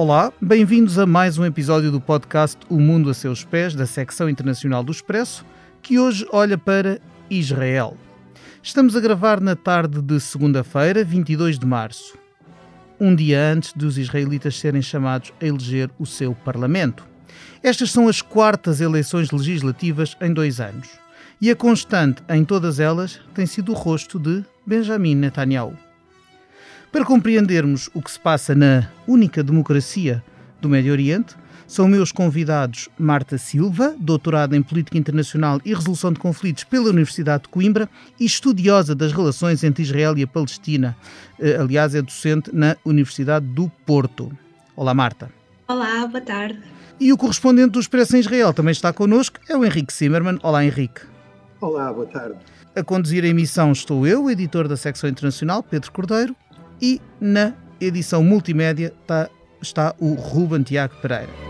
Olá, bem-vindos a mais um episódio do podcast O Mundo a Seus Pés, da secção internacional do Expresso, que hoje olha para Israel. Estamos a gravar na tarde de segunda-feira, 22 de março, um dia antes de os israelitas serem chamados a eleger o seu parlamento. Estas são as quartas eleições legislativas em dois anos. E a constante em todas elas tem sido o rosto de Benjamin Netanyahu. Para compreendermos o que se passa na única democracia do Médio Oriente, são meus convidados Marta Silva, doutorada em Política Internacional e Resolução de Conflitos pela Universidade de Coimbra e estudiosa das relações entre Israel e a Palestina. Eh, aliás, é docente na Universidade do Porto. Olá, Marta. Olá, boa tarde. E o correspondente do Expresso em Israel também está connosco, é o Henrique Zimmermann. Olá, Henrique. Olá, boa tarde. A conduzir a emissão estou eu, editor da secção internacional, Pedro Cordeiro, e na edição multimédia está, está o Ruben Tiago Pereira.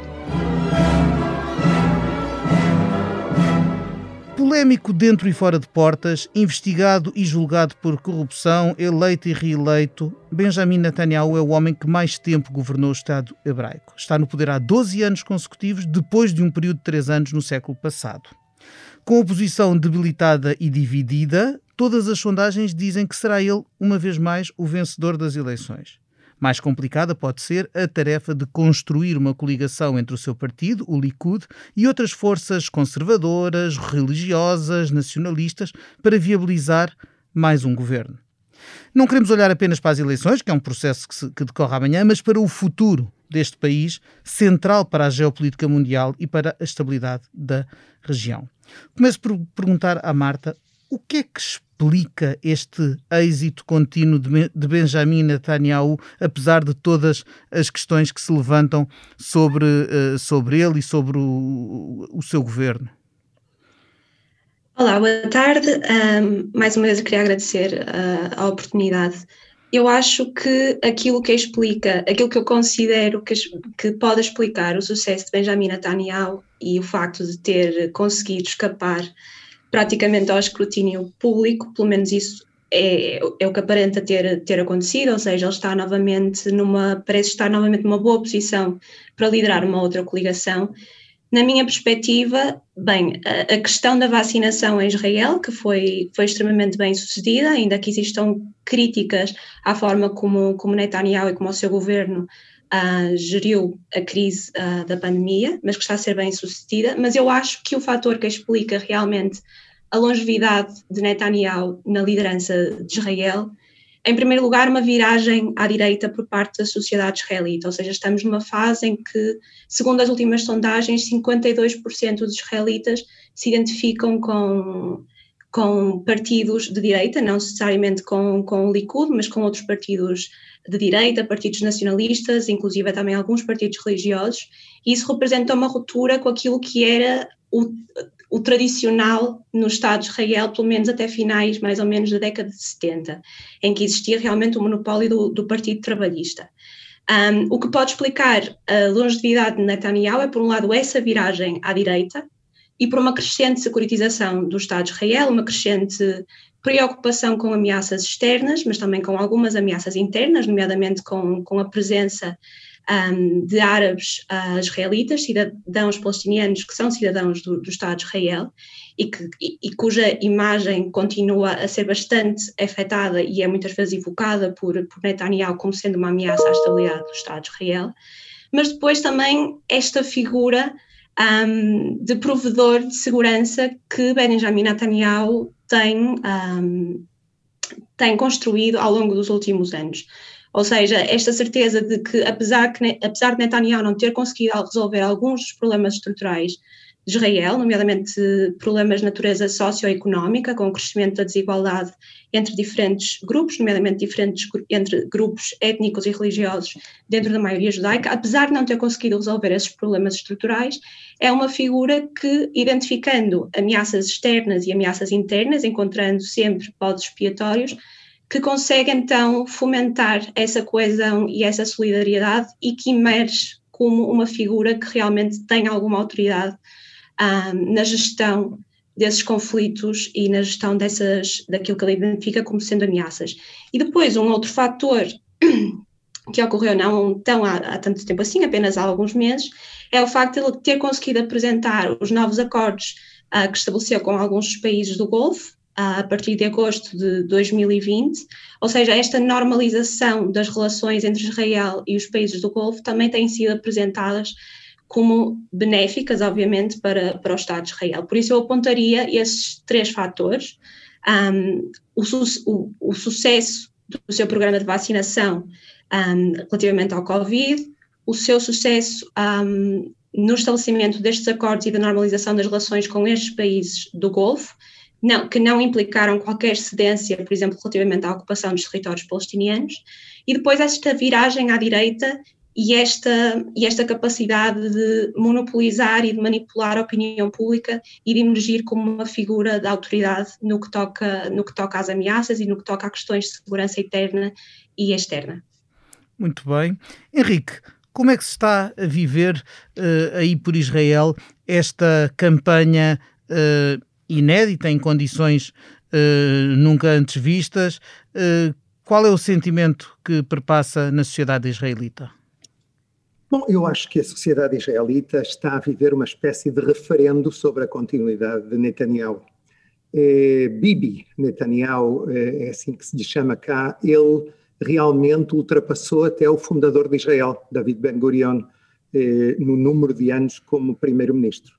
Polémico dentro e fora de portas, investigado e julgado por corrupção, eleito e reeleito, Benjamin Netanyahu é o homem que mais tempo governou o Estado hebraico. Está no poder há 12 anos consecutivos, depois de um período de 3 anos no século passado. Com a oposição debilitada e dividida, todas as sondagens dizem que será ele, uma vez mais, o vencedor das eleições. Mais complicada pode ser a tarefa de construir uma coligação entre o seu partido, o Likud, e outras forças conservadoras, religiosas, nacionalistas, para viabilizar mais um governo. Não queremos olhar apenas para as eleições, que é um processo que, se, que decorre amanhã, mas para o futuro deste país, central para a geopolítica mundial e para a estabilidade da região. Começo por perguntar à Marta o que é que explica este êxito contínuo de Benjamin Netanyahu, apesar de todas as questões que se levantam sobre, uh, sobre ele e sobre o, o seu governo? Olá, boa tarde. Um, mais uma vez eu queria agradecer uh, a oportunidade. Eu acho que aquilo que explica, aquilo que eu considero que, que pode explicar o sucesso de Benjamin Netanyahu e o facto de ter conseguido escapar praticamente ao escrutínio público, pelo menos isso é, é, o que aparenta ter, ter acontecido, ou seja, ele está novamente numa, parece estar novamente numa boa posição para liderar uma outra coligação. Na minha perspectiva, bem, a, a questão da vacinação em Israel, que foi, foi extremamente bem sucedida, ainda que existam críticas à forma como, como Netanyahu e como o seu governo uh, geriu a crise uh, da pandemia, mas que está a ser bem sucedida. Mas eu acho que o fator que explica realmente a longevidade de Netanyahu na liderança de Israel, em primeiro lugar, uma viragem à direita por parte da sociedade israelita, ou seja, estamos numa fase em que, segundo as últimas sondagens, 52% dos israelitas se identificam com com partidos de direita, não necessariamente com, com o Likud, mas com outros partidos de direita, partidos nacionalistas, inclusive também alguns partidos religiosos, e isso representa uma ruptura com aquilo que era o, o tradicional no Estado de Israel, pelo menos até finais mais ou menos da década de 70, em que existia realmente o monopólio do, do Partido Trabalhista. Um, o que pode explicar a longevidade de Netanyahu é, por um lado, essa viragem à direita, e por uma crescente securitização do Estado de Israel, uma crescente preocupação com ameaças externas, mas também com algumas ameaças internas, nomeadamente com, com a presença um, de árabes uh, israelitas, cidadãos palestinianos que são cidadãos do, do Estado de Israel e, que, e, e, cuja imagem continua a ser bastante afetada e é muitas vezes evocada por, por Netanyahu como sendo uma ameaça à estabilidade do Estado de Israel. Mas depois também esta figura um, de provedor de segurança que Benjamin Netanyahu tem, um, tem construído ao longo dos últimos anos. Ou seja, esta certeza de que apesar, que, apesar de Netanyahu não ter conseguido resolver alguns dos problemas estruturais Israel, nomeadamente problemas de natureza socioeconómica, com o crescimento da desigualdade entre diferentes grupos, nomeadamente diferentes entre grupos étnicos e religiosos dentro da maioria judaica, apesar de não ter conseguido resolver esses problemas estruturais, é uma figura que, identificando ameaças externas e ameaças internas, encontrando sempre podes expiatórios, que consegue então fomentar essa coesão e essa solidariedade e que emerge como uma figura que realmente tem alguma autoridade um, na gestão desses conflitos e na gestão dessas, daquilo que ele identifica como sendo ameaças. E depois, um outro fator que ocorreu não tão há, há, tanto tempo assim, apenas há alguns meses, é o facto de ele ter conseguido apresentar os novos acordos uh, que estabeleceu com alguns países do Golfo, uh, a partir de agosto de 2020, ou seja, esta normalização das relações entre Israel e os países do Golfo também têm sido apresentadas como benéficas, obviamente, para, para o Estado de Israel. Por isso eu apontaria esses três fatores, um, o, o, o sucesso do seu programa de vacinação um, relativamente ao Covid, o seu sucesso um, no estabelecimento destes acordos e da normalização das relações com estes países do Golfo, não, que não implicaram qualquer cedência, por exemplo, relativamente à ocupação dos territórios palestinianos, e depois esta viragem à direita e esta, e esta capacidade de monopolizar e de manipular a opinião pública e de emergir como uma figura da autoridade no que toca, no que toca às ameaças e no que toca a questões de segurança interna e externa. Muito bem. Henrique, como é que se está a viver uh, aí por Israel esta campanha uh, inédita, em condições uh, nunca antes vistas? qual é o sentimento que perpassa na sociedade israelita? Bom, eu acho que a sociedade israelita está a viver uma espécie de referendo sobre a continuidade de Netanyahu. É, Bibi Netanyahu, é, é assim que se chama cá, ele realmente ultrapassou até o fundador de Israel, David Ben-Gurion, eh, no número de anos como primeiro-ministro.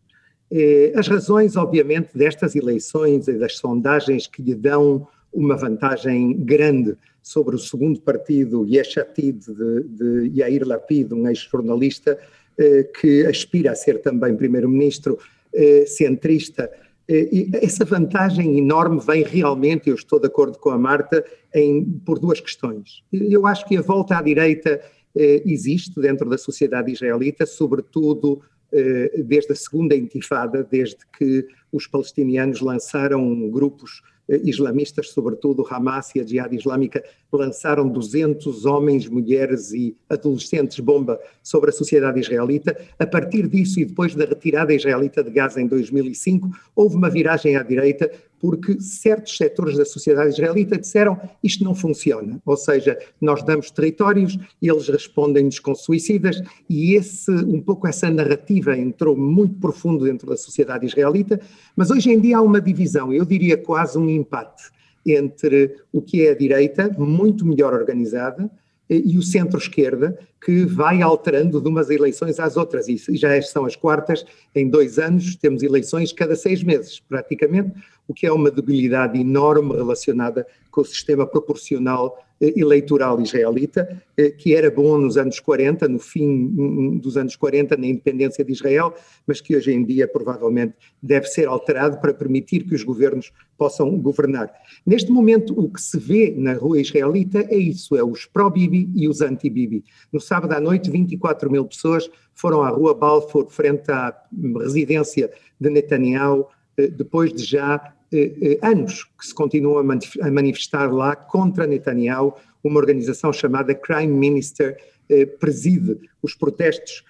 Eh, as razões, obviamente, destas eleições e das sondagens que lhe dão uma vantagem grande sobre o segundo partido, Yesh Atid, de, de Yair Lapid, um ex-jornalista eh, que aspira a ser também primeiro-ministro centrista, e essa vantagem enorme vem realmente, eu estou de acordo com a Marta, em, por duas questões. Eu acho que a volta à direita eh, existe dentro da sociedade israelita, sobretudo eh, desde a segunda intifada, desde que os palestinianos lançaram grupos eh, islamistas, sobretudo Hamas e a Jihad Islâmica, lançaram 200 homens, mulheres e adolescentes bomba sobre a sociedade israelita. A partir disso e depois da retirada israelita de Gaza em 2005, houve uma viragem à direita porque certos setores da sociedade israelita disseram isto não funciona, ou seja, nós damos territórios eles respondem-nos com suicidas e esse, um pouco essa narrativa entrou muito profundo dentro da sociedade israelita, mas hoje em dia há uma divisão, eu diria quase um empate entre o que é a direita, muito melhor organizada, e o centro-esquerda, que vai alterando de umas eleições às outras, e já são as quartas, em dois anos temos eleições cada seis meses, praticamente, o que é uma debilidade enorme relacionada com o sistema proporcional eleitoral israelita, eh, que era bom nos anos 40, no fim dos anos 40, na independência de Israel, mas que hoje em dia provavelmente deve ser alterado para permitir que os governos possam governar. Neste momento, o que se vê na rua israelita é isso, é os pró-Bibi e os anti-Bibi. No sábado à noite, 24 mil pessoas foram à rua Balfour, frente à residência de Netanyahu, eh, depois de já eh, eh, anos que se continuam a manifestar lá contra Netanyahu, uma organização chamada Crime Minister eh, preside os protestos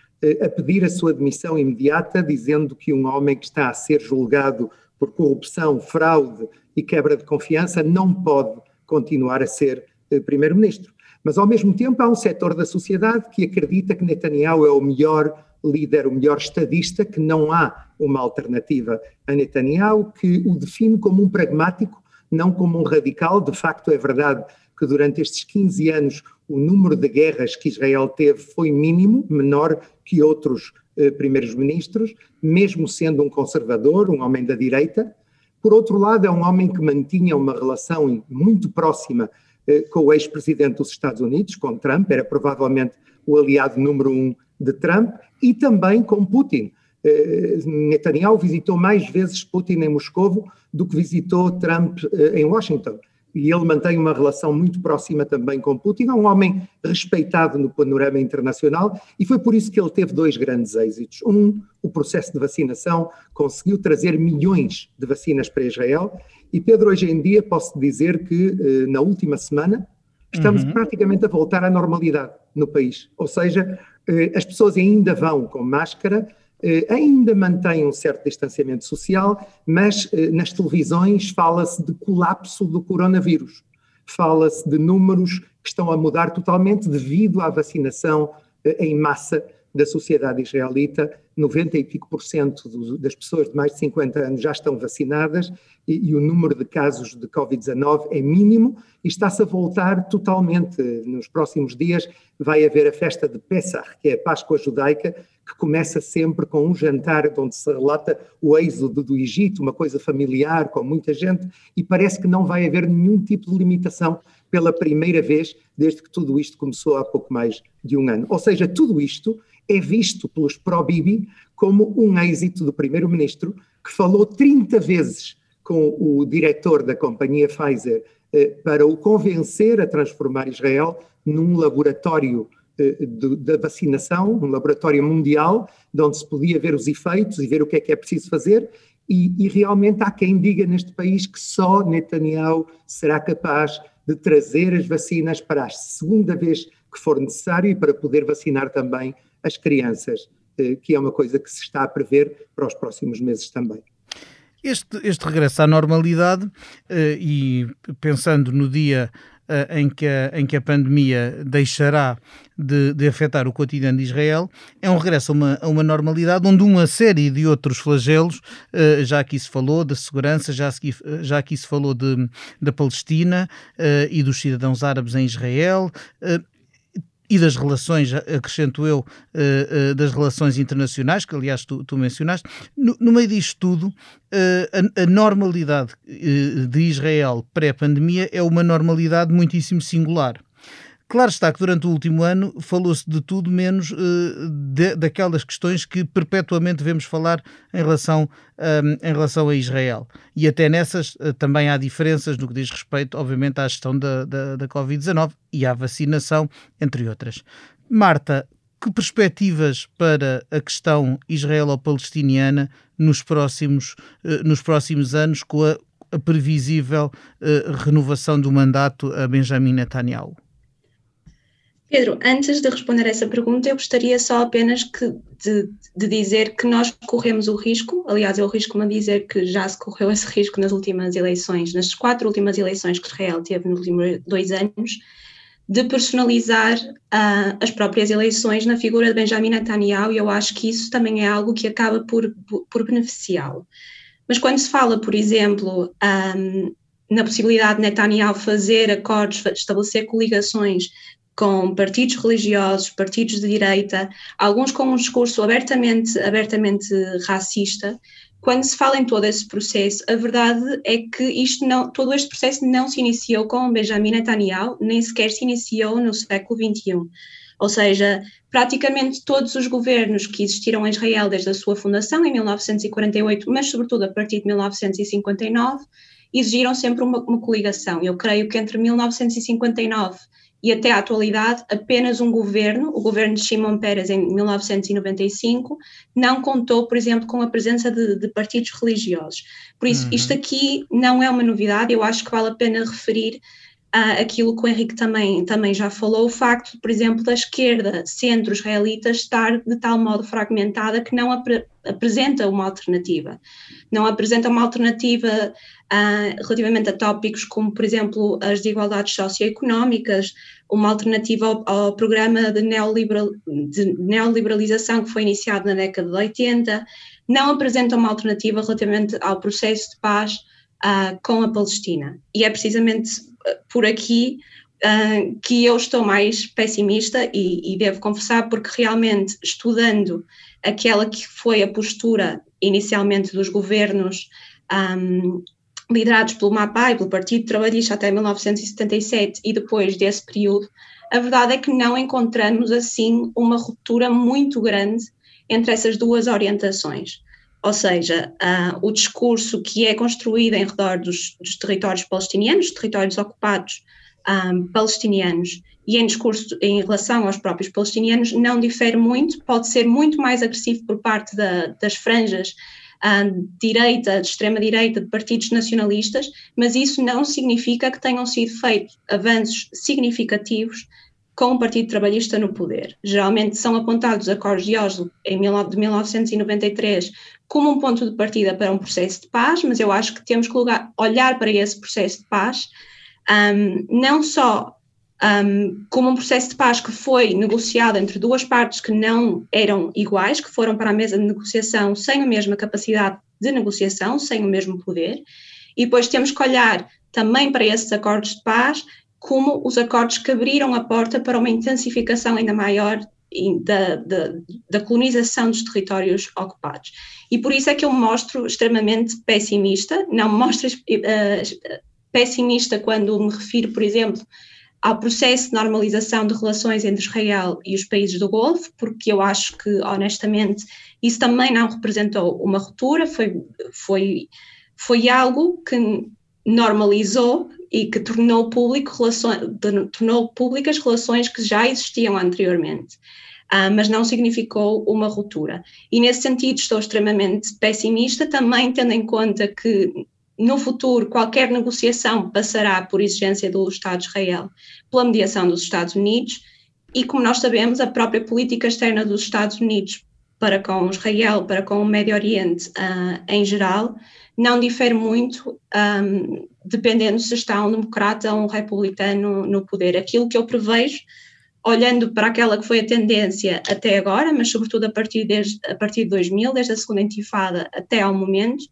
a pedir a sua demissão imediata, dizendo que um homem que está a ser julgado por corrupção, fraude e quebra de confiança não pode continuar a ser primeiro-ministro. Mas, ao mesmo tempo, há um setor da sociedade que acredita que Netanyahu é o melhor líder, o melhor estadista, que não há uma alternativa a Netanyahu, que o define como um pragmático, não como um radical. De facto, é verdade que durante estes 15 anos o número de guerras que Israel teve foi mínimo, menor que outros eh, primeiros ministros, mesmo sendo um conservador, um homem da direita. Por outro lado, é um homem que mantinha uma relação muito próxima eh, com o ex-presidente dos Estados Unidos, com Trump, era provavelmente o aliado número um de Trump, e também com Putin. Eh, Netanyahu visitou mais vezes Putin em Moscou do que visitou Trump eh, em Washington. E ele mantém uma relação muito próxima também com Putin. É um homem respeitado no panorama internacional e foi por isso que ele teve dois grandes êxitos. Um, o processo de vacinação conseguiu trazer milhões de vacinas para Israel. E Pedro, hoje em dia, posso dizer que eh, na última semana estamos uhum. praticamente a voltar à normalidade no país. Ou seja, as pessoas ainda vão com máscara, eh, ainda mantém um certo distanciamento social, mas eh, nas televisões fala-se de colapso do coronavírus. fala-se de números que estão a mudar totalmente devido à vacinação eh, em massa da sociedade israelita, 90 e pico por cento das pessoas de mais de 50 anos já estão vacinadas e, e o número de casos de Covid-19 é mínimo e está-se a voltar totalmente. Nos próximos dias vai haver a festa de Pesach, que é a Páscoa judaica, que começa sempre com um jantar onde se relata o êxodo do Egito, uma coisa familiar, com muita gente, e parece que não vai haver nenhum tipo de limitação pela primeira vez desde que tudo isto começou há pouco mais de um ano. Ou seja, tudo isto é visto pelos pró-Bibi como um êxito do primeiro-ministro, que falou 30 vezes com o diretor da companhia Pfizer eh, para o convencer a transformar Israel num laboratório eh, da vacinação, um laboratório mundial, de onde se podia ver os efeitos e ver o que é que é preciso fazer, e, e, realmente há quem diga neste país que só Netanyahu será capaz de trazer as vacinas para a segunda vez que for necessário e para poder vacinar também as crianças, eh, que é uma coisa que se está a prever para os próximos meses também. Este, este regresso à normalidade, eh, e pensando no dia em que, a, em que a pandemia deixará de, de, afetar o cotidiano de Israel, é um regresso a uma, a uma normalidade onde uma série de outros flagelos, já aqui se falou da segurança, já aqui, já aqui se falou de, da Palestina e dos cidadãos árabes em Israel, e das relações, acrescento eu, uh, uh, das relações internacionais, que aliás tu, tu mencionaste, no, meio disto tudo, uh, a, a, normalidade de Israel pré-pandemia é uma normalidade muitíssimo singular. Claro está que durante o último ano falou-se de tudo menos uh, de, daquelas questões que perpetuamente vemos falar em relação, um, em relação a Israel. E até nessas uh, também há diferenças no que diz respeito, obviamente, à gestão da, da, da Covid-19 e à vacinação, entre outras. Marta, que perspectivas para a questão israelo-palestiniana nos próximos, uh, nos próximos anos com a, a previsível renovação do mandato a Benjamin Netanyahu? Pedro, antes de responder essa pergunta, eu gostaria só apenas que, de, de, dizer que nós corremos o risco, aliás, eu risco-me a dizer que já se correu esse risco nas últimas eleições, nas quatro últimas eleições que Israel teve nos últimos dois anos, de personalizar uh, as próprias eleições na figura de Benjamin Netanyahu, e eu acho que isso também é algo que acaba por, por beneficiá-lo. Mas quando se fala, por exemplo, um, ah, na possibilidade de Netanyahu fazer acordos, estabelecer coligações com partidos religiosos, partidos de direita, alguns com um discurso abertamente, abertamente racista. Quando se fala em todo esse processo, a verdade é que isto não, todo este processo não se iniciou com Benjamin Netanyahu, nem sequer se iniciou no século XXI. Ou seja, praticamente todos os governos que existiram em Israel desde a sua fundação, em 1948, mas sobretudo a partir de 1959, exigiram sempre uma, uma coligação. Eu creio que entre 1959 e até à atualidade apenas um governo, o governo de Shimon Peres em 1995, não contou, por exemplo, com a presença de, de partidos religiosos. Por isso, uhum. isto aqui não é uma novidade, eu acho que vale a pena referir uh, aquilo que o Henrique também, também já falou, o facto, por exemplo, da esquerda centro-israelita estar de tal modo fragmentada que não apresenta uma alternativa. Não apresenta uma alternativa uh, relativamente a tópicos como, por exemplo, as desigualdades socioeconómicas, uma alternativa ao, ao programa de, neoliberal, de neoliberalização que foi iniciado na década de 80, não apresenta uma alternativa relativamente ao processo de paz uh, com a Palestina. E é precisamente por aqui uh, que eu estou mais pessimista e, e, devo confessar, porque realmente estudando aquela que foi a postura inicialmente dos governos um, liderados pelo MAPA e pelo Partido Trabalhista até 1977 e depois desse período, a verdade é que não encontramos assim uma ruptura muito grande entre essas duas orientações. Ou seja, uh, o discurso que é construído em redor dos, dos territórios palestinianos, territórios ocupados um, palestinianos, e em discurso em relação aos próprios palestinianos, não difere muito, pode ser muito mais agressivo por parte da, das franjas uh, direita, de extrema-direita, de partidos nacionalistas, mas isso não significa que tenham sido feitos avanços significativos com o Partido Trabalhista no poder. Geralmente são apontados os acordos de Oslo em, de 1993 como um ponto de partida para um processo de paz, mas eu acho que temos que olhar para esse processo de paz um, não só um, como um processo de paz que foi negociado entre duas partes que não eram iguais, que foram para a mesa de negociação sem a mesma capacidade de negociação, sem o mesmo poder, e depois temos que olhar também para esses acordos de paz como os acordos que abriram a porta para uma intensificação ainda maior da, da, da, colonização dos territórios ocupados. E por isso é que eu me mostro extremamente pessimista, não me mostro uh, pessimista quando me refiro, por exemplo, ao processo de normalização de relações entre Israel e os países do Golfo, porque eu acho que, honestamente, isso também não representou uma ruptura, foi, foi, foi algo que normalizou e que tornou, público relações, tornou públicas relações que já existiam anteriormente. Uh, mas não significou uma ruptura. E nesse sentido estou extremamente pessimista, também tendo em conta que no futuro qualquer negociação passará por exigência do Estado de Israel, pela mediação dos Estados Unidos, e como nós sabemos, a própria política externa dos Estados Unidos para com Israel, para com o Médio Oriente uh, em geral, não difere muito, um, dependendo se está um democrata ou um republicano no poder. Aquilo que eu prevejo, olhando para aquela que foi a tendência até agora, mas sobretudo a partir, desde, a partir de 2000, desde a segunda intifada até ao momento,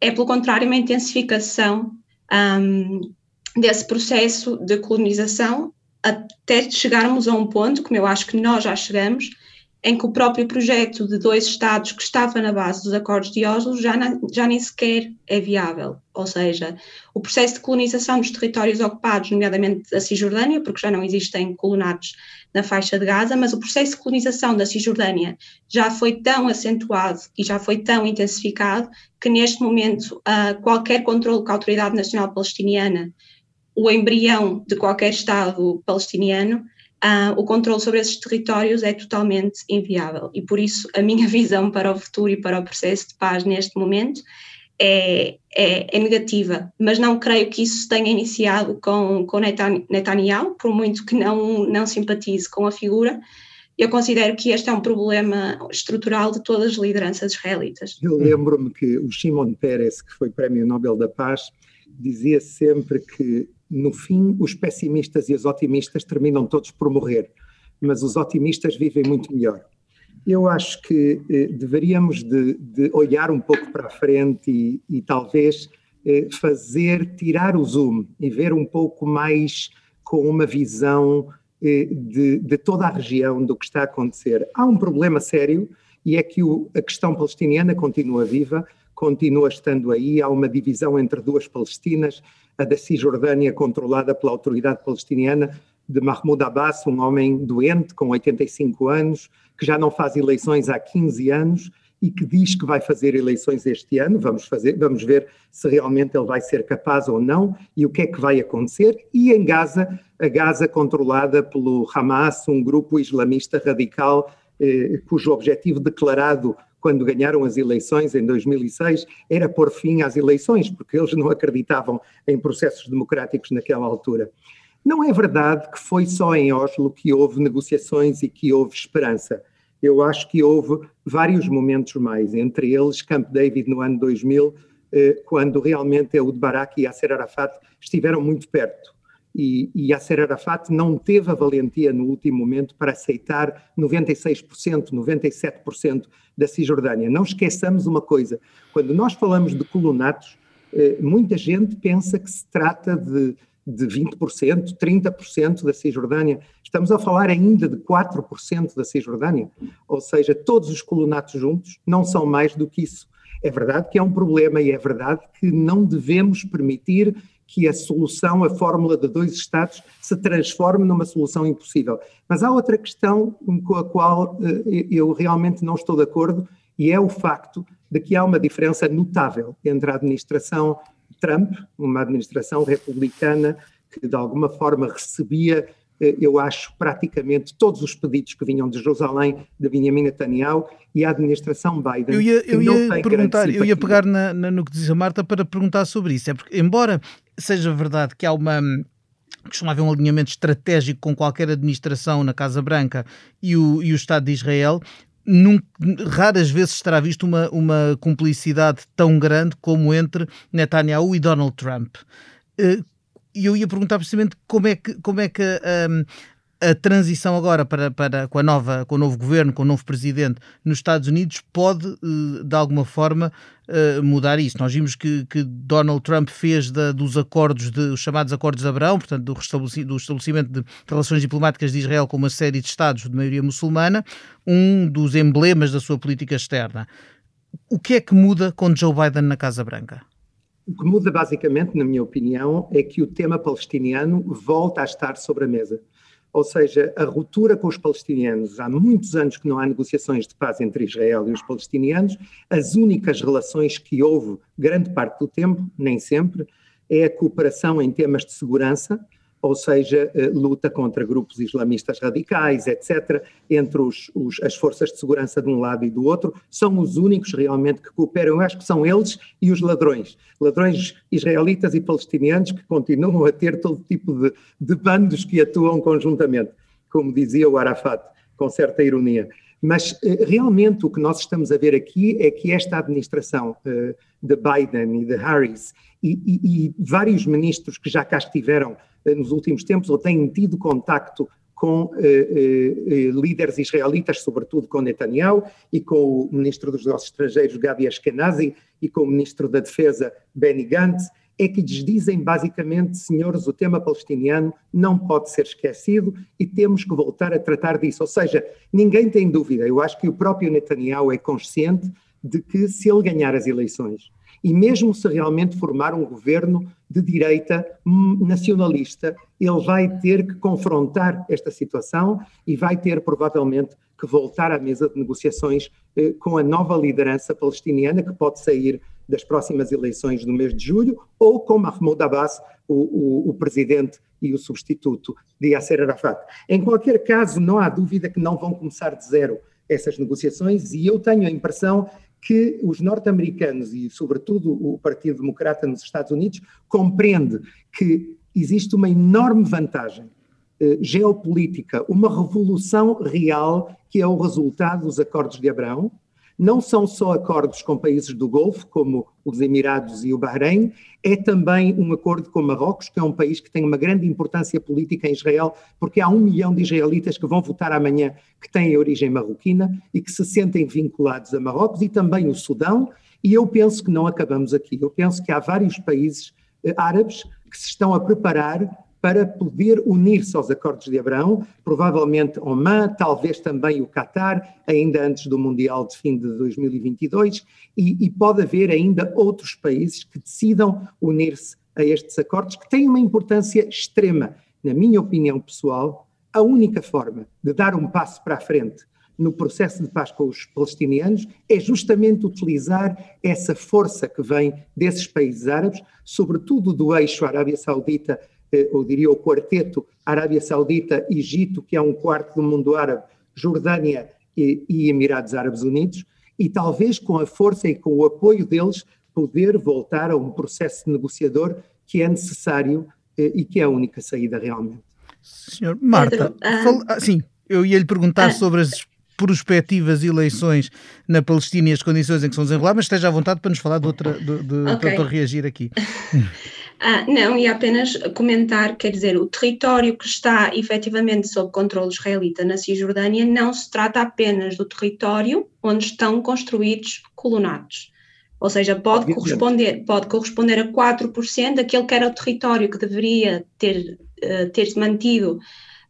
é pelo contrário uma intensificação um, desse processo de colonização até chegarmos a um ponto, como eu acho que nós já chegamos, em que o próprio projeto de dois Estados que estava na base dos acordos de Oslo já, na, já nem sequer é viável. Ou seja, o processo de colonização dos territórios ocupados, nomeadamente da Cisjordânia, porque já não existem colonatos na faixa de Gaza, mas o processo de colonização da Cisjordânia já foi tão acentuado e já foi tão intensificado que neste momento uh, qualquer controle que a Autoridade Nacional Palestiniana, o embrião de qualquer Estado palestiniano, uh, o controle sobre esses territórios é totalmente inviável. E por isso a minha visão para o futuro e para o processo de paz neste momento é, é, é, negativa, mas não creio que isso tenha iniciado com, com Netanyahu, por muito que não, não simpatize com a figura. Eu considero que este é um problema estrutural de todas as lideranças israelitas. Eu lembro-me que o Shimon Peres, que foi Prémio Nobel da Paz, dizia sempre que no fim, os pessimistas e os otimistas terminam todos por morrer, mas os otimistas vivem muito melhor. Eu acho que eh, deveríamos de, de, olhar um pouco para a frente e, e talvez eh, fazer, tirar o zoom e ver um pouco mais com uma visão eh, de, de, toda a região do que está a acontecer. Há um problema sério e é que o, a questão palestiniana continua viva, continua estando aí, há uma divisão entre duas Palestinas, a da Cisjordânia controlada pela autoridade palestiniana de Mahmoud Abbas, um homem doente com 85 anos, que já não faz eleições há 15 anos e que diz que vai fazer eleições este ano. Vamos fazer, vamos ver se realmente ele vai ser capaz ou não e o que é que vai acontecer. E em Gaza, a Gaza controlada pelo Hamas, um grupo islamista radical eh, cujo objetivo declarado quando ganharam as eleições em 2006, era pôr fim às eleições, porque eles não acreditavam em processos democráticos naquela altura. Não é verdade que foi só em Oslo que houve negociações e que houve esperança. Eu acho que houve vários momentos mais, entre eles Camp David no ano 2000, eh, quando realmente Eud Barak e Yasser Arafat estiveram muito perto e, e Yasser Arafat não teve a valentia no último momento para aceitar 96%, 97% da Cisjordânia. Não esqueçamos uma coisa, quando nós falamos de colonatos, eh, muita gente pensa que se trata de, de 20%, 30% da Cisjordânia. Estamos a falar ainda de 4% da Cisjordânia, ou seja, todos os colonatos juntos não são mais do que isso. É verdade que é um problema e é verdade que não devemos permitir que a solução, a fórmula de dois Estados, se transforme numa solução impossível. Mas há outra questão com a qual eh, eu realmente não estou de acordo, e é o facto de que há uma diferença notável entre a administração Trump, uma administração republicana que de alguma forma recebia, eh, eu acho, praticamente todos os pedidos que vinham de Jerusalém, de Benjamin Netanyahu, e a administração Biden. Eu ia, eu ia perguntar, eu ia pegar na, na, no que diz a Marta para perguntar sobre isso. É porque, embora seja verdade que há uma costuma haver um alinhamento estratégico com qualquer administração na Casa Branca e o, e o Estado de Israel, raras vezes terá visto uma, uma cumplicidade tão grande como entre Netanyahu e Donald Trump. Uh, e eu ia perguntar precisamente como é que, como é que a transição agora para, para, com, a nova, com o novo governo, com o novo presidente nos Estados Unidos pode, eh, de alguma forma, eh, mudar isso. Nós vimos que, que Donald Trump fez da, dos acordos, de, os chamados acordos de Abraão, portanto, do, restabeleci, do estabelecimento de relações diplomáticas de Israel com uma série de Estados de maioria muçulmana, um dos emblemas da sua política externa. O que é que muda com Joe Biden na Casa Branca? O que muda, basicamente, na minha opinião, é que o tema palestiniano volta a estar sobre a mesa ou seja, a ruptura com os palestinianos. Há muitos anos que não há negociações de paz entre Israel e os palestinianos. As únicas relações que houve, grande parte do tempo, nem sempre, é a cooperação em temas de segurança, ou seja, eh, luta contra grupos islamistas radicais, etc., entre os, os, as forças de segurança de um lado e do outro, são os únicos realmente que cooperam. Eu acho que são eles e os ladrões, ladrões israelitas e palestinianos que continuam a ter todo tipo de, de bandos que atuam conjuntamente, como dizia o Arafat, com certa ironia. Mas eh, realmente o que nós estamos a ver aqui é que esta administração uh, de Biden e de Harris e, e, e vários ministros que já cá estiveram eh, nos últimos tempos ou têm tido contacto com eh, eh, líderes israelitas, sobretudo com Netanyahu e com o ministro dos Negócios Estrangeiros Gabi Ashkenazi e com o ministro da Defesa Benny Gantz, é que lhes dizem basicamente, senhores, o tema palestiniano não pode ser esquecido e temos que voltar a tratar disso. Ou seja, ninguém tem dúvida, eu acho que o próprio Netanyahu é consciente de que se ele ganhar as eleições e mesmo se realmente formar um governo de direita nacionalista, ele vai ter que confrontar esta situação e vai ter provavelmente que voltar à mesa de negociações eh, com a nova liderança palestiniana que pode sair das próximas eleições no mês de julho, ou com Mahmoud Abbas, o, o, o presidente e o substituto de Yasser Arafat. Em qualquer caso, não há dúvida que não vão começar de zero essas negociações e eu tenho a impressão que os norte-americanos e, sobretudo, o Partido Democrata nos Estados Unidos compreende que existe uma enorme vantagem eh, geopolítica, uma revolução real que é o resultado dos acordos de Abraão, não são só acordos com países do Golfo, como os Emirados e o Bahrein, é também um acordo com Marrocos, que é um país que tem uma grande importância política em Israel, porque há um milhão de israelitas que vão votar amanhã que têm origem marroquina e que se sentem vinculados a Marrocos, e também o Sudão, e eu penso que não acabamos aqui. Eu penso que há vários países eh, árabes que se estão a preparar para poder unir-se aos acordos de Abraão, provavelmente Oman, talvez também o Qatar, ainda antes do Mundial de fim de 2022, e, e pode haver ainda outros países que decidam unir-se a estes acordos, que têm uma importância extrema. Na minha opinião pessoal, a única forma de dar um passo para a frente no processo de paz com os palestinianos é justamente utilizar essa força que vem desses países árabes, sobretudo do eixo Arábia Saudita eu diria o quarteto Arábia Saudita, Egito, que é um quarto do mundo árabe, Jordânia e, e Emirados Árabes Unidos, e talvez com a força e com o apoio deles poder voltar a um processo negociador que é necessário eh, e que é a única saída realmente. Senhor Marta, Pedro, ah, sim, eu ia lhe perguntar ah, sobre as prospectivas eleições na Palestina e as condições em que são desenroladas, mas esteja à vontade para nos falar de outra, de, de, okay. para reagir aqui. Ah, não, e apenas comentar, quer dizer, o território que está efetivamente sob controle israelita na Cisjordânia não se trata apenas do território onde estão construídos colonatos. Ou seja, pode corresponder, pode corresponder a 4% daquele que era o território que deveria ter, uh, ter-se mantido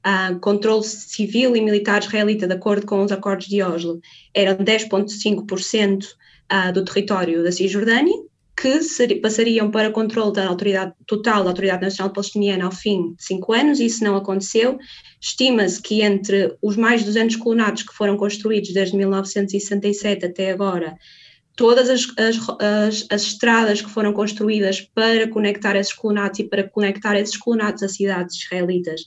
uh, controle civil e militar israelita, de acordo com os acordos de Oslo, eram 10,5% uh, do território da Cisjordânia, que ser, passariam para controle da autoridade total da Autoridade Nacional Palestiniana ao fim de cinco anos, e isso não aconteceu. Estima-se que entre os mais de 200 colonatos que foram construídos desde 1967 até agora, todas as, as, as, as, estradas que foram construídas para conectar esses colonatos e para conectar esses colonatos a cidades israelitas,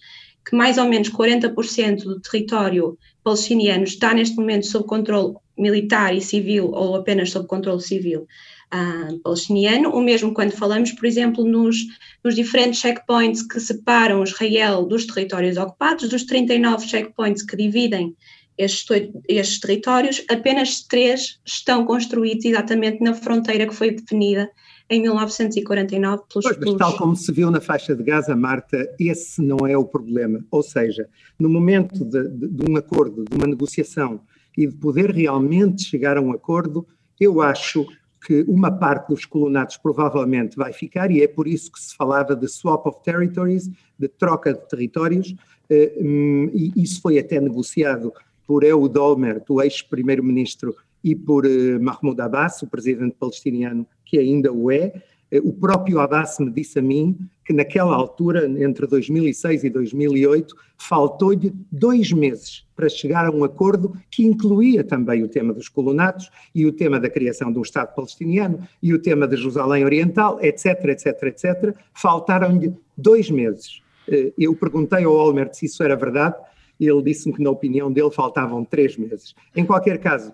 que mais ou menos 40% do território palestiniano está neste momento sob controle militar e civil ou apenas sob controle civil, uh, palestiniano, ou mesmo quando falamos, por exemplo, nos, nos diferentes checkpoints que separam Israel dos territórios ocupados, dos 39 checkpoints que dividem estes, estes territórios, apenas três estão construídos exatamente na fronteira que foi definida em 1949 pelos, pois, mas tal como se viu na faixa de Gaza, Marta, esse não é o problema. Ou seja, no momento de, de, de um acordo, de uma negociação e de poder realmente chegar a um acordo, eu acho que uma parte dos colonatos provavelmente vai ficar, e é por isso que se falava de swap of territories, de troca de territórios, eh, hum, e isso foi até negociado por Ehud Olmert, o ex-primeiro-ministro, e por eh, Mahmoud Abbas, o presidente palestiniano, que ainda o é. Eh, o próprio Abbas me disse a mim que naquela altura, entre 2006 e 2008, faltou-lhe dois meses para chegar a um acordo que incluía também o tema dos colonatos e o tema da criação de um Estado palestiniano e o tema de Jerusalém Oriental, etc, etc, etc. Faltaram-lhe dois meses. Eh, eu perguntei ao Olmert se isso era verdade e ele disse-me que, na opinião dele, faltavam três meses. Em qualquer caso,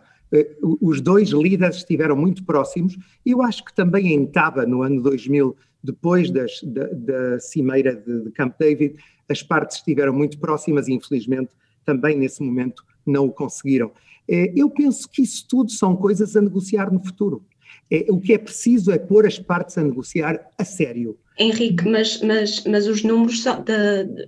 os dois líderes estiveram muito próximos eu acho que também em Taba, no ano 2000, depois das, da, da, cimeira de, de Camp David, as partes estiveram muito próximas e infelizmente também nesse momento não o conseguiram. Eh, eu penso que isso tudo são coisas a negociar no futuro. É, o que é preciso é pôr as partes a negociar a sério. Henrique, mas, mas, mas os, números da,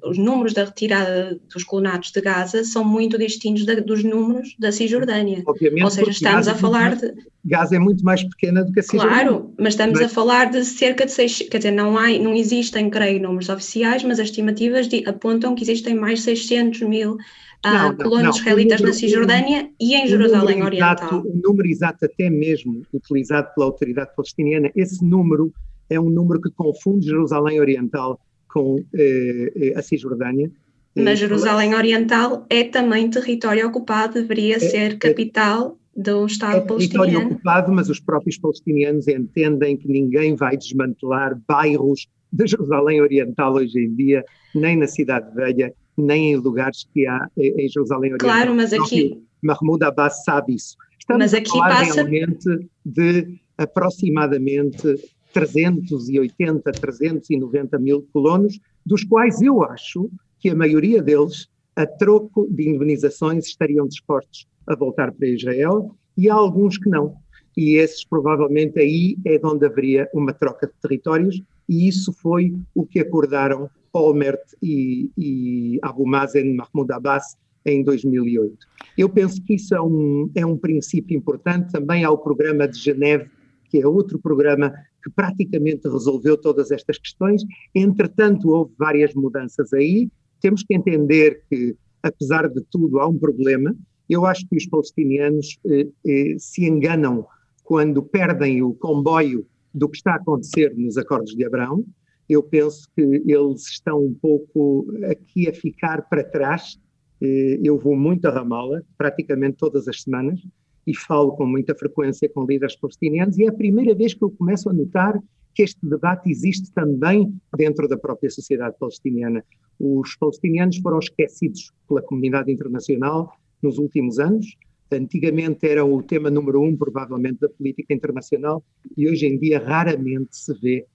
os números da retirada dos colonatos de Gaza são muito distintos da, dos números da Cisjordânia. Obviamente, Ou seja, estamos Gaza a é falar de. Gaza é muito mais pequena do que a Cisjordânia. Claro, mas estamos mas... a falar de cerca de seis. Quer dizer, não, há, não existem, creio, números oficiais, mas as estimativas de, apontam que existem mais de 600 mil uh, colonos israelitas na Cisjordânia e em Jerusalém Oriental. Exato, o número exato, até mesmo utilizado pela autoridade palestiniana, esse número é um número que confunde Jerusalém Oriental com eh, eh a Cisjordânia. Mas eh, Jerusalém Oriental é também território ocupado, deveria é, ser é capital é, do Estado é palestiniano. território ocupado, mas os próprios palestinianos entendem que ninguém vai desmantelar bairros de Jerusalém Oriental hoje em dia, nem na Cidade Velha, nem em lugares que há em Jerusalém Oriental. Claro, mas aqui... Mahmoud Abbas sabe isso. Estamos mas aqui a falar passa... realmente de aproximadamente 380, 390 mil colonos, dos quais eu acho que a maioria deles, a troco de indemnizações, estariam dispostos a voltar para Israel e há alguns que não. E esses, provavelmente, aí é onde haveria uma troca de territórios, e isso foi o que acordaram Olmert e, e Abu Mazen Mahmoud Abbas em 2008. Eu penso que isso é um, é um princípio importante. Também há o programa de Geneve, que é outro programa que praticamente resolveu todas estas questões. Entretanto, houve várias mudanças aí. Temos que entender que, apesar de tudo, há um problema. Eu acho que os palestinianos eh, eh, se enganam quando perdem o comboio do que está a acontecer nos Acordos de Abraão. Eu penso que eles estão um pouco aqui a ficar para trás. Eh, eu vou muito a Ramallah, praticamente todas as semanas, e falo com muita frequência com líderes palestinianos, e é a primeira vez que eu começo a notar que este debate existe também dentro da própria sociedade palestiniana. Os palestinianos foram esquecidos pela comunidade internacional nos últimos anos. Antigamente eram o tema número um, provavelmente, da política internacional, e hoje em dia raramente se vê,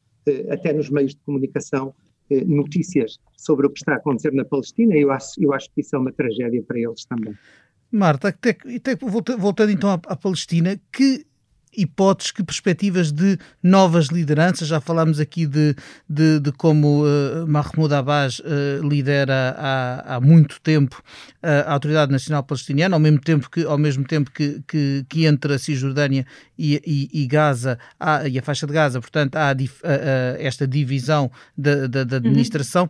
até nos meios de comunicação, eh, notícias sobre o que está a acontecer na Palestina. Eu acho, eu acho que isso é uma tragédia para eles também. Marta, até, até, voltando então à, à Palestina, que hipóteses, que perspectivas de novas lideranças? Já falámos aqui de, de, de como uh, Mahmoud Abbas uh, lidera há, há muito tempo uh, a Autoridade Nacional Palestiniana, ao mesmo tempo que, ao mesmo tempo que, que, que entre a Cisjordânia e, e, e Gaza há, e a faixa de Gaza, portanto, há esta divisão da, da, da uhum. administração.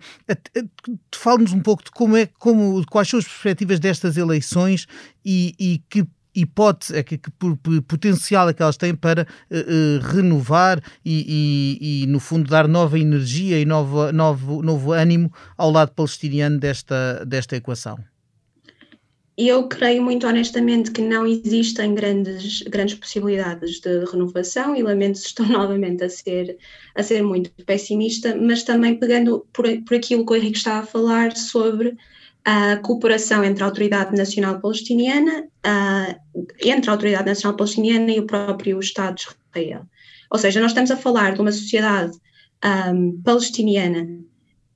Uhum. Fale-nos um pouco de como é, como, quais são as perspectivas destas eleições e, e que hipótese, é que, que, potencial é que elas têm para uh, renovar e, e, e, no fundo, dar nova energia e novo, novo, ânimo ao lado palestiniano desta, desta equação? Eu creio muito honestamente que não existem grandes, grandes possibilidades de renovação e lamento se estou novamente a ser, a ser muito pessimista, mas também pegando por, por aquilo que o Henrique estava a falar sobre a cooperação entre a Autoridade Nacional Palestiniana, uh, entre a Autoridade Nacional Palestiniana e o próprio Estado de Israel. Ou seja, nós estamos a falar de uma sociedade um, palestiniana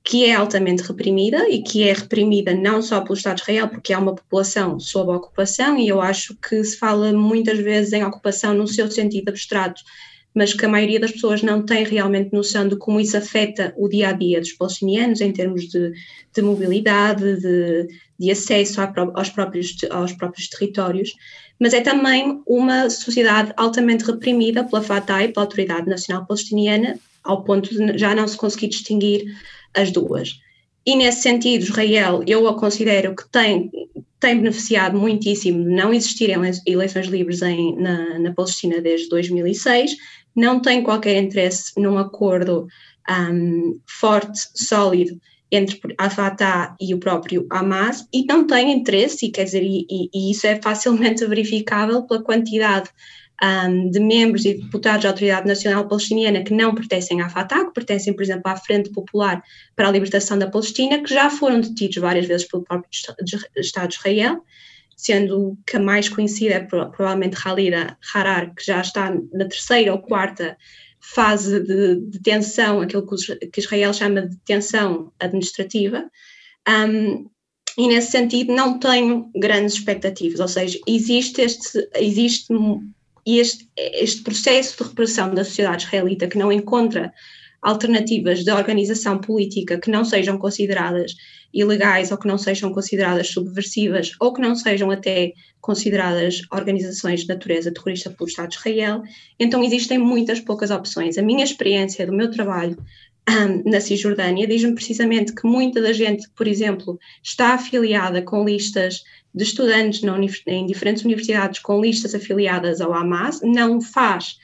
que é altamente reprimida e que é reprimida não só pelo Estado de Israel, porque há uma população sob ocupação, e eu acho que se fala muitas vezes em ocupação no seu sentido abstrato, mas que a maioria das pessoas não tem realmente noção de como isso afeta o dia a dia dos palestinianos em termos de, de mobilidade, de, de acesso aos, próprios, aos próprios territórios, mas é também uma sociedade altamente reprimida pela Fatah e pela Autoridade Nacional Palestiniana, ao ponto de já não se conseguir distinguir as duas. E nesse sentido, Israel, eu a considero que tem, tem beneficiado muitíssimo de não existirem eleições livres em, na, na Palestina desde 2006, não tem qualquer interesse num acordo um, forte, sólido entre a Fatah e o próprio Hamas e não tem interesse, e quer dizer, e, e isso é facilmente verificável pela quantidade um, de membros e deputados da Autoridade Nacional Palestiniana que não pertencem à Fatah, que pertencem, por exemplo, à Frente Popular para a Libertação da Palestina, que já foram detidos várias vezes pelo próprio Estado de Israel, sendo que a mais conhecida é provavelmente Khalida Harar, que já está na terceira ou quarta fase de detenção, aquilo que Israel chama de detenção administrativa. Um, e nesse sentido não tenho grandes expectativas, ou seja, existe este, existe este, este processo de repressão da sociedade israelita que não encontra alternativas de organização política que não sejam consideradas ilegais ou que não sejam consideradas subversivas ou que não sejam até consideradas organizações de natureza terrorista pelo Estado de Israel, então existem muitas poucas opções. A minha experiência do meu trabalho na Cisjordânia diz-me precisamente que muita da gente, por exemplo, está afiliada com listas de estudantes em diferentes universidades com listas afiliadas ao Hamas, não faz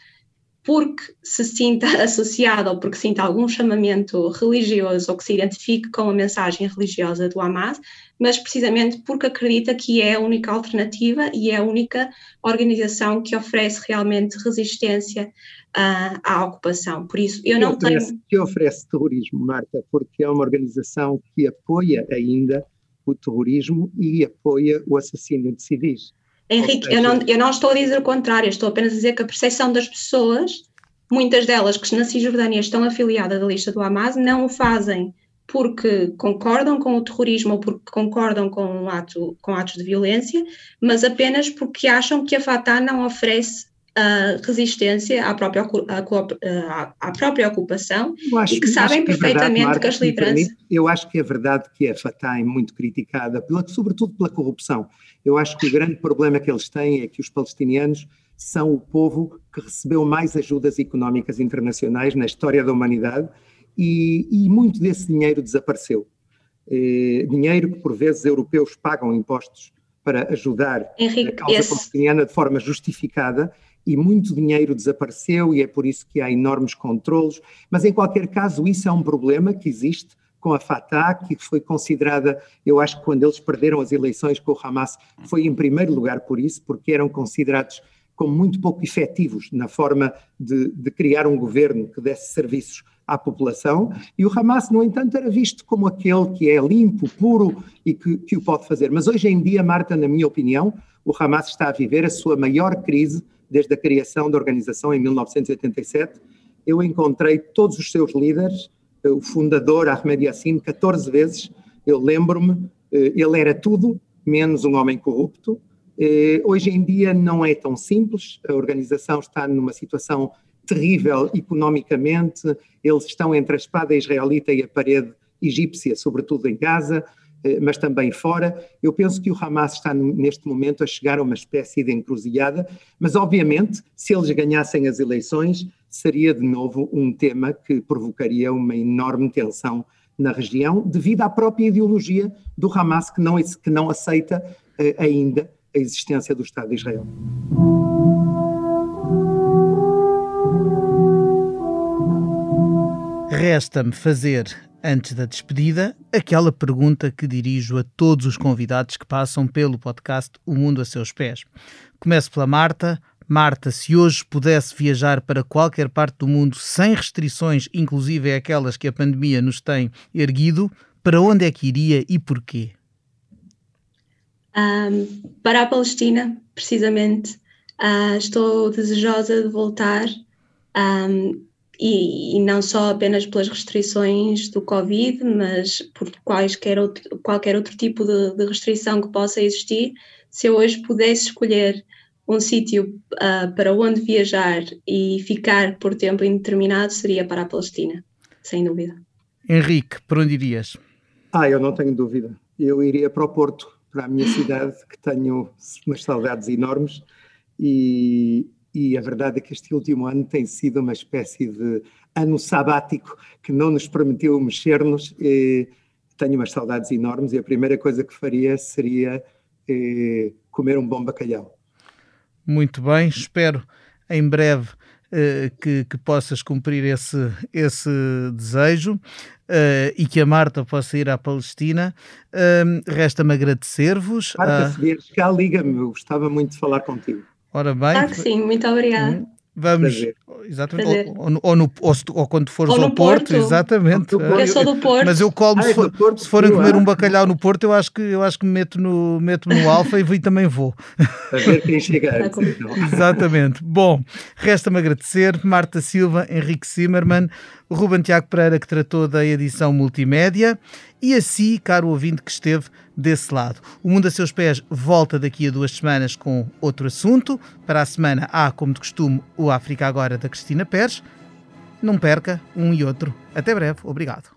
porque se sinta associado ou porque sinta algum chamamento religioso ou que se identifique com a mensagem religiosa do Hamas, mas precisamente porque acredita que é a única alternativa e é a única organização que oferece realmente resistência uh, à ocupação. Por isso, eu não que oferece, tenho. Que oferece terrorismo, Marta, porque é uma organização que apoia ainda o terrorismo e apoia o assassínio de civis. Henrique, eu não, eu não estou a dizer o contrário, estou apenas a dizer que a percepção das pessoas, muitas delas que na Cisjordânia estão afiliadas à lista do Hamas, não o fazem porque concordam com o terrorismo ou porque concordam com, um ato, com atos de violência, mas apenas porque acham que a Fatah não oferece uh, resistência à própria, à, à própria ocupação e que sabem que perfeitamente é verdade, que as lideranças. Eu acho que é verdade que a Fatah é muito criticada, pela, sobretudo pela corrupção. Eu acho que o grande problema que eles têm é que os palestinianos são o povo que recebeu mais ajudas económicas internacionais na história da humanidade e, e muito desse dinheiro desapareceu. Eh, dinheiro que, por vezes, europeus pagam impostos para ajudar Henrique, a causa esse... palestiniana de forma justificada e muito dinheiro desapareceu e é por isso que há enormes controlos. Mas, em qualquer caso, isso é um problema que existe com a Fatah, que foi considerada, eu acho que quando eles perderam as eleições com o Hamas, foi em primeiro lugar por isso, porque eram considerados como muito pouco efetivos na forma de, de criar um governo que desse serviços à população, e o Hamas, no entanto, era visto como aquele que é limpo, puro e que, que o pode fazer. Mas hoje em dia, Marta, na minha opinião, o Hamas está a viver a sua maior crise desde a criação da organização em 1987. Eu encontrei todos os seus líderes, eh, o fundador Ahmed Yassin, 14 vezes. Eu lembro-me, eh, ele era tudo menos um homem corrupto. Eh, hoje em dia não é tão simples, a organização está numa situação terrível economicamente, eles estão entre a espada israelita e a parede egípcia, sobretudo em Gaza, mas também fora. Eu penso que o Hamas está neste momento a chegar a uma espécie de encruzilhada, mas obviamente, se eles ganhassem as eleições, seria de novo um tema que provocaria uma enorme tensão na região, devido à própria ideologia do Hamas, que não, que não aceita eh, ainda a existência do Estado de Israel. Resta-me fazer antes da despedida, aquela pergunta que dirijo a todos os convidados que passam pelo podcast O Mundo a Seus Pés. Começo pela Marta. Marta, se hoje pudesse viajar para qualquer parte do mundo sem restrições, inclusive aquelas que a pandemia nos tem erguido, para onde é que iria e porquê? Um, para a Palestina, precisamente. Uh, estou desejosa de voltar um, e, e, não só apenas pelas restrições do Covid, mas por quaisquer outro, qualquer outro tipo de, de restrição que possa existir, se eu hoje pudesse escolher um sítio uh, para onde viajar e ficar por tempo indeterminado, seria para a Palestina, sem dúvida. Henrique, por onde irias? Ah, eu não tenho dúvida. Eu iria para o Porto, para a minha cidade, que tenho umas saudades enormes e, e a verdade é que este último ano tem sido uma espécie de ano sabático que não nos permitiu mexer-nos. Tenho umas saudades enormes e a primeira coisa que faria seria comer um bom bacalhau. Muito bem, espero em breve que, que, possas cumprir esse, esse desejo uh, e que a Marta possa ir à Palestina. Uh, Resta-me agradecer-vos. Marta, se vieres cá, liga-me, eu gostava muito de falar contigo. Ora bem. Claro que sim, muito obrigada. Hum, vamos, Prazer. exatamente, ou, ou, no, ou, ou, quando fores ao Porto, Porto, exatamente. Eu sou do Porto. Mas eu como, ah, se, for, Porto, se forem comer um bacalhau no Porto, eu acho que, eu acho que me meto no, meto no Alfa e também vou. A ver quem chegar. exatamente. Bom, resta-me agradecer Marta Silva, Henrique Zimmermann, Ruben Tiago Pereira, que tratou da edição multimédia, e a si, caro ouvinte que esteve desse lado. O Mundo a Seus Pés volta daqui a duas semanas com outro assunto. Para a semana há, como de costume, o África Agora da Cristina Pérez. Não perca um e outro. Até breve. Obrigado.